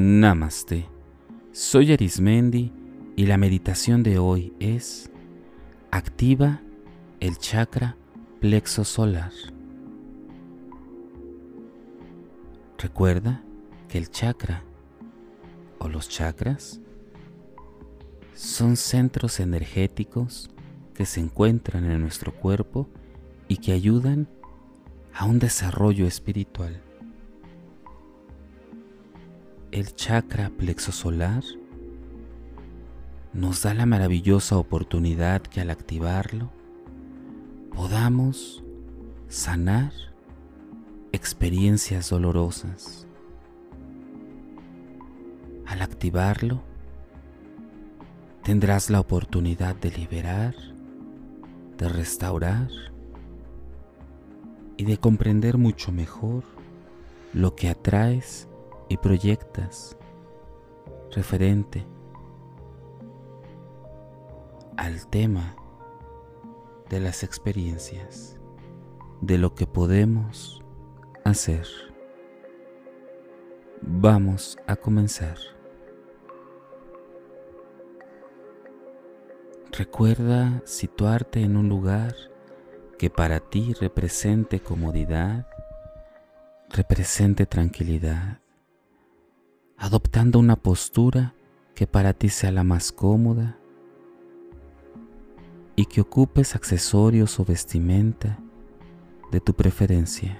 Namaste. Soy Arismendi y la meditación de hoy es Activa el chakra plexo solar. Recuerda que el chakra o los chakras son centros energéticos que se encuentran en nuestro cuerpo y que ayudan a un desarrollo espiritual el chakra plexo solar nos da la maravillosa oportunidad que al activarlo podamos sanar experiencias dolorosas. Al activarlo, tendrás la oportunidad de liberar, de restaurar y de comprender mucho mejor lo que atraes y proyectas referente al tema de las experiencias, de lo que podemos hacer. Vamos a comenzar. Recuerda situarte en un lugar que para ti represente comodidad, represente tranquilidad adoptando una postura que para ti sea la más cómoda y que ocupes accesorios o vestimenta de tu preferencia.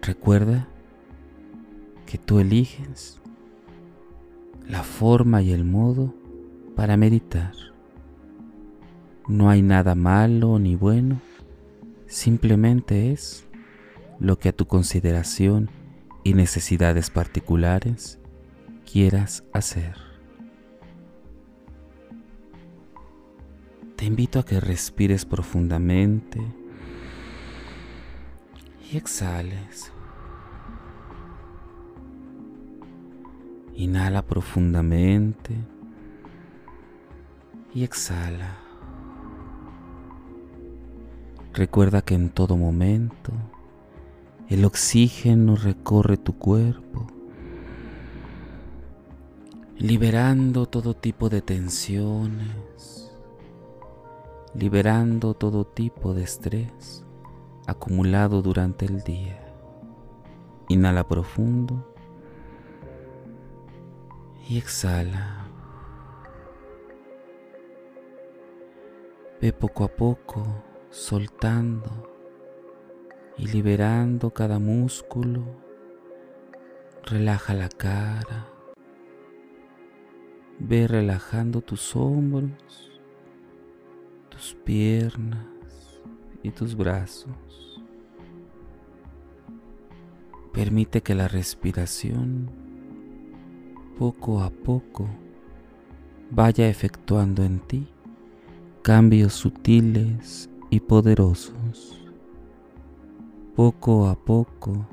Recuerda que tú eliges la forma y el modo para meditar. No hay nada malo ni bueno, simplemente es lo que a tu consideración y necesidades particulares quieras hacer. Te invito a que respires profundamente y exhales. Inhala profundamente y exhala. Recuerda que en todo momento el oxígeno recorre tu cuerpo, liberando todo tipo de tensiones, liberando todo tipo de estrés acumulado durante el día. Inhala profundo y exhala. Ve poco a poco soltando y liberando cada músculo. Relaja la cara. Ve relajando tus hombros, tus piernas y tus brazos. Permite que la respiración poco a poco vaya efectuando en ti cambios sutiles y poderosos poco a poco,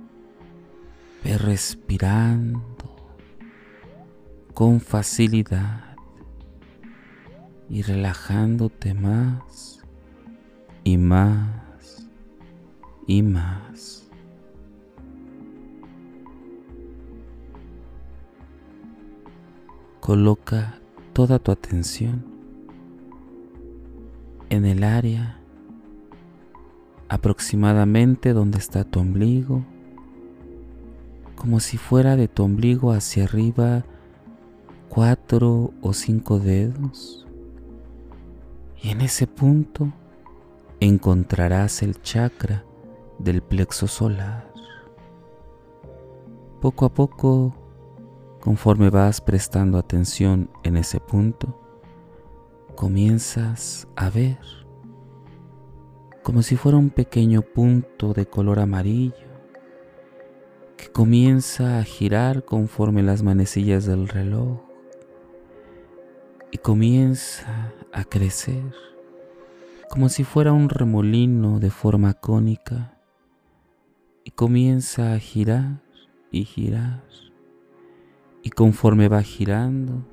ve respirando con facilidad y relajándote más y más y más. Coloca toda tu atención en el área aproximadamente donde está tu ombligo, como si fuera de tu ombligo hacia arriba cuatro o cinco dedos. Y en ese punto encontrarás el chakra del plexo solar. Poco a poco, conforme vas prestando atención en ese punto, comienzas a ver como si fuera un pequeño punto de color amarillo que comienza a girar conforme las manecillas del reloj y comienza a crecer como si fuera un remolino de forma cónica y comienza a girar y girar y conforme va girando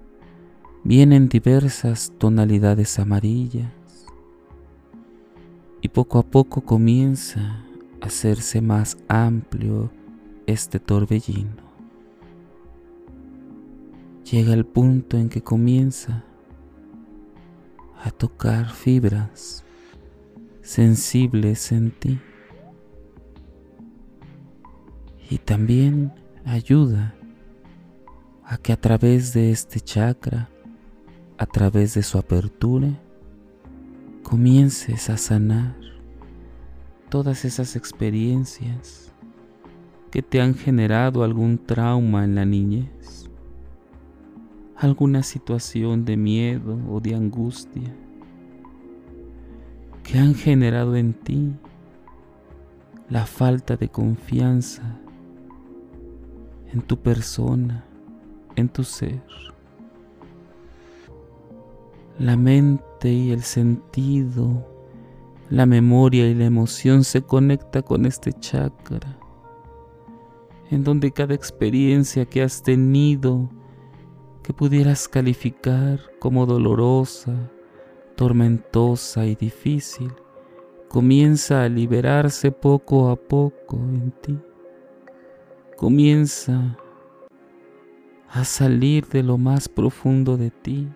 vienen diversas tonalidades amarillas y poco a poco comienza a hacerse más amplio este torbellino. Llega el punto en que comienza a tocar fibras sensibles en ti. Y también ayuda a que a través de este chakra, a través de su apertura, comiences a sanar todas esas experiencias que te han generado algún trauma en la niñez, alguna situación de miedo o de angustia que han generado en ti la falta de confianza en tu persona, en tu ser. La mente y el sentido, la memoria y la emoción se conecta con este chakra, en donde cada experiencia que has tenido, que pudieras calificar como dolorosa, tormentosa y difícil, comienza a liberarse poco a poco en ti. Comienza a salir de lo más profundo de ti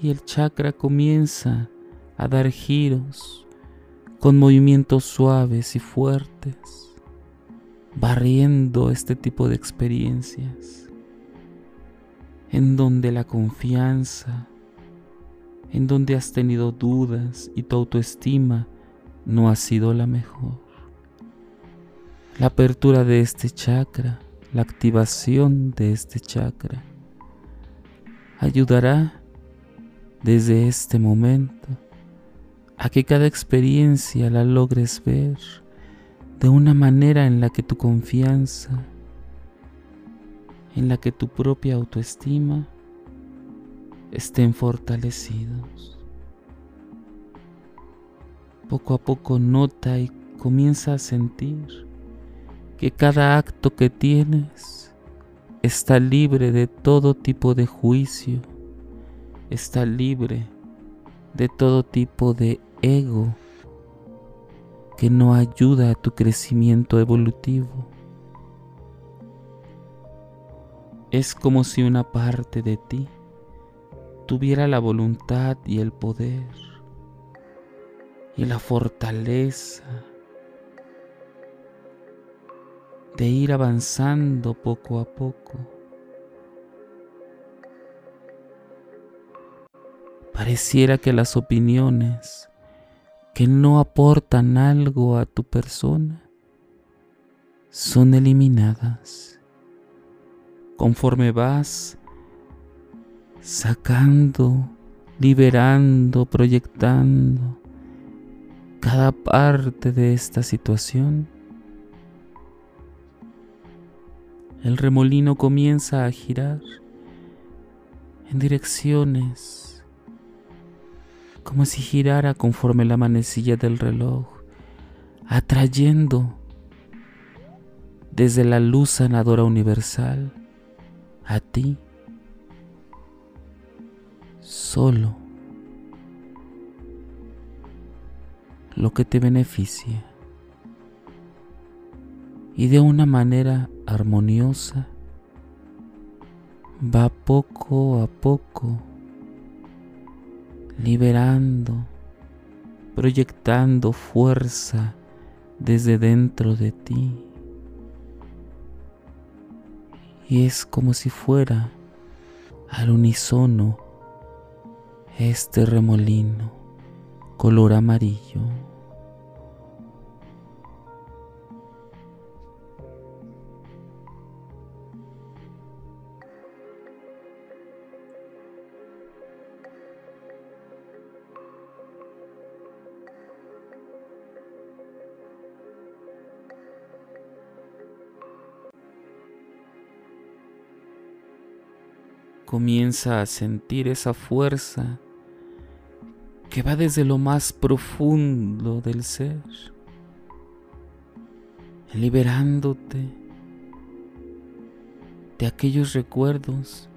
y el chakra comienza a dar giros con movimientos suaves y fuertes, barriendo este tipo de experiencias, en donde la confianza, en donde has tenido dudas y tu autoestima no ha sido la mejor. La apertura de este chakra, la activación de este chakra, ayudará desde este momento a que cada experiencia la logres ver de una manera en la que tu confianza, en la que tu propia autoestima estén fortalecidos. Poco a poco nota y comienza a sentir que cada acto que tienes está libre de todo tipo de juicio, está libre de todo tipo de ego que no ayuda a tu crecimiento evolutivo. Es como si una parte de ti tuviera la voluntad y el poder y la fortaleza de ir avanzando poco a poco. Pareciera que las opiniones que no aportan algo a tu persona son eliminadas. Conforme vas sacando, liberando, proyectando cada parte de esta situación El remolino comienza a girar en direcciones como si girara conforme la manecilla del reloj, atrayendo desde la luz sanadora universal a ti solo lo que te beneficia. Y de una manera armoniosa va poco a poco liberando, proyectando fuerza desde dentro de ti. Y es como si fuera al unísono este remolino color amarillo. Comienza a sentir esa fuerza que va desde lo más profundo del ser, liberándote de aquellos recuerdos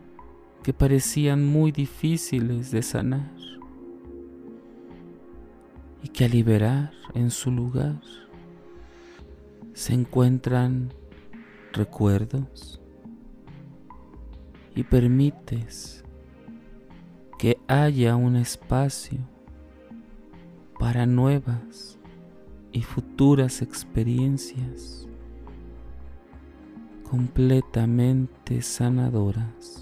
que parecían muy difíciles de sanar y que al liberar en su lugar se encuentran recuerdos y permites que haya un espacio para nuevas y futuras experiencias completamente sanadoras.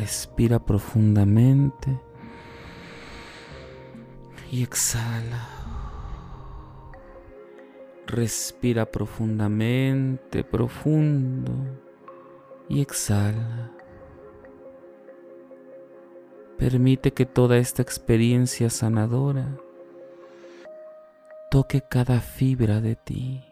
Respira profundamente y exhala. Respira profundamente, profundo y exhala. Permite que toda esta experiencia sanadora toque cada fibra de ti.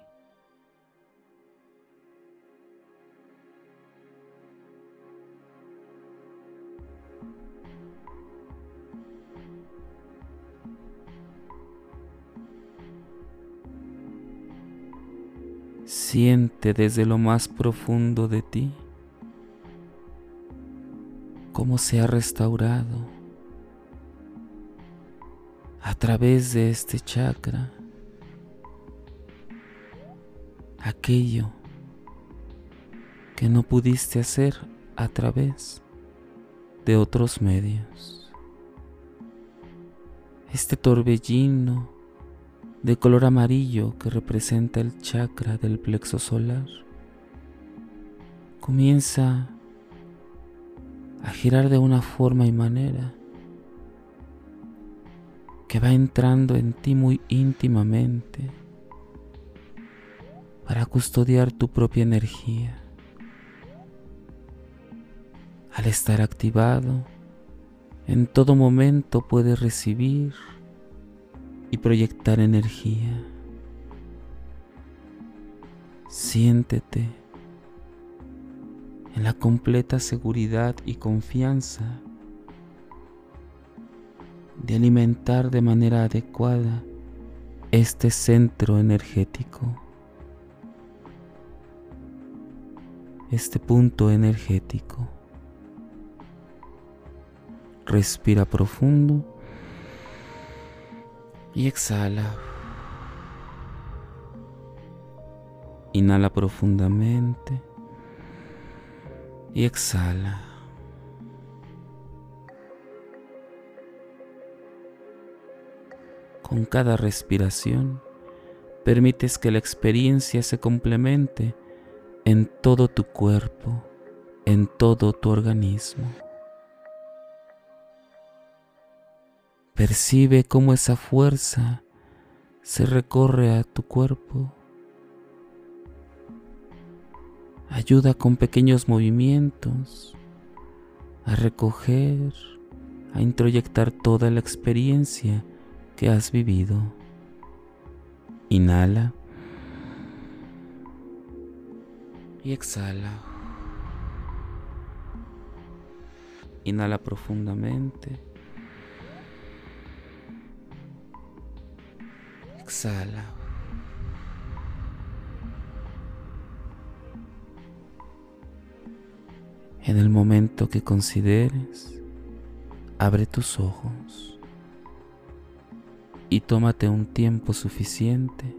Siente desde lo más profundo de ti cómo se ha restaurado a través de este chakra aquello que no pudiste hacer a través de otros medios. Este torbellino de color amarillo que representa el chakra del plexo solar, comienza a girar de una forma y manera que va entrando en ti muy íntimamente para custodiar tu propia energía. Al estar activado, en todo momento puedes recibir y proyectar energía. Siéntete en la completa seguridad y confianza de alimentar de manera adecuada este centro energético, este punto energético. Respira profundo y exhala. Inhala profundamente y exhala. Con cada respiración, permites que la experiencia se complemente en todo tu cuerpo, en todo tu organismo. Percibe cómo esa fuerza se recorre a tu cuerpo. Ayuda con pequeños movimientos a recoger, a introyectar toda la experiencia que has vivido. Inhala y exhala. Inhala profundamente. Exhala. En el momento que consideres, abre tus ojos y tómate un tiempo suficiente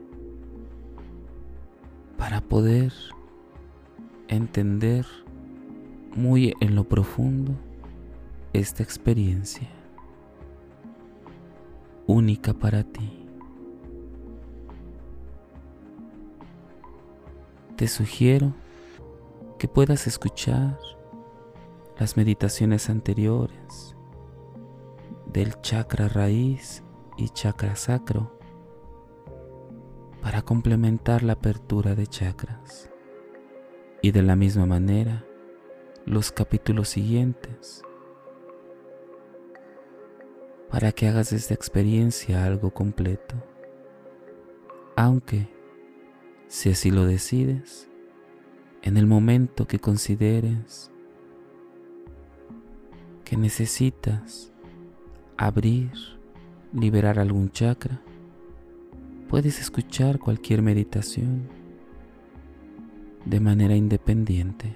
para poder entender muy en lo profundo esta experiencia única para ti. Te sugiero que puedas escuchar las meditaciones anteriores del chakra raíz y chakra sacro para complementar la apertura de chakras. Y de la misma manera, los capítulos siguientes para que hagas esta experiencia algo completo. Aunque si así lo decides, en el momento que consideres, que necesitas abrir, liberar algún chakra, puedes escuchar cualquier meditación de manera independiente.